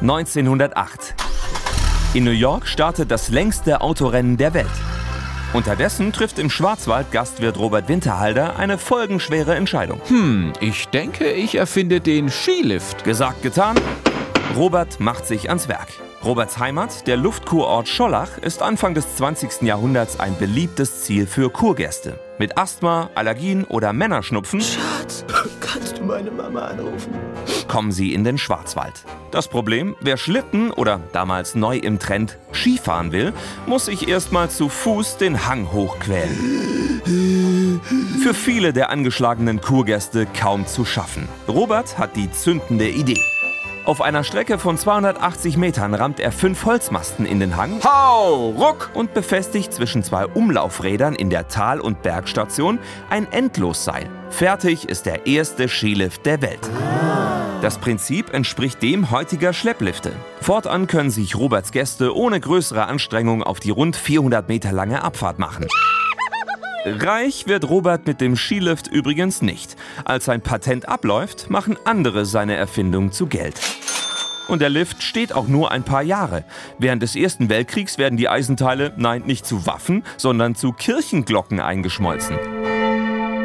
1908. In New York startet das längste Autorennen der Welt. Unterdessen trifft im Schwarzwald Gastwirt Robert Winterhalder eine folgenschwere Entscheidung. Hm, ich denke, ich erfinde den Skilift. Gesagt, getan. Robert macht sich ans Werk. Roberts Heimat, der Luftkurort Schollach, ist Anfang des 20. Jahrhunderts ein beliebtes Ziel für Kurgäste. Mit Asthma, Allergien oder Männerschnupfen Schatz, kannst du meine Mama anrufen? kommen sie in den Schwarzwald. Das Problem, wer Schlitten oder damals neu im Trend Skifahren will, muss sich erstmal zu Fuß den Hang hochquälen. Für viele der angeschlagenen Kurgäste kaum zu schaffen. Robert hat die zündende Idee. Auf einer Strecke von 280 Metern rammt er fünf Holzmasten in den Hang Hau, ruck! und befestigt zwischen zwei Umlaufrädern in der Tal- und Bergstation ein Endlosseil. Fertig ist der erste Skilift der Welt. Das Prinzip entspricht dem heutiger Schlepplifte. Fortan können sich Roberts Gäste ohne größere Anstrengung auf die rund 400 Meter lange Abfahrt machen. Reich wird Robert mit dem Skilift übrigens nicht. Als sein Patent abläuft, machen andere seine Erfindung zu Geld. Und der Lift steht auch nur ein paar Jahre. Während des Ersten Weltkriegs werden die Eisenteile, nein, nicht zu Waffen, sondern zu Kirchenglocken eingeschmolzen.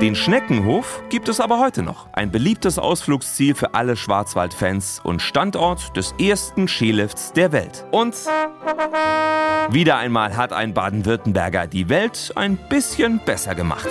Den Schneckenhof gibt es aber heute noch. Ein beliebtes Ausflugsziel für alle Schwarzwaldfans und Standort des ersten Skilifts der Welt. Und wieder einmal hat ein Baden-Württemberger die Welt ein bisschen besser gemacht.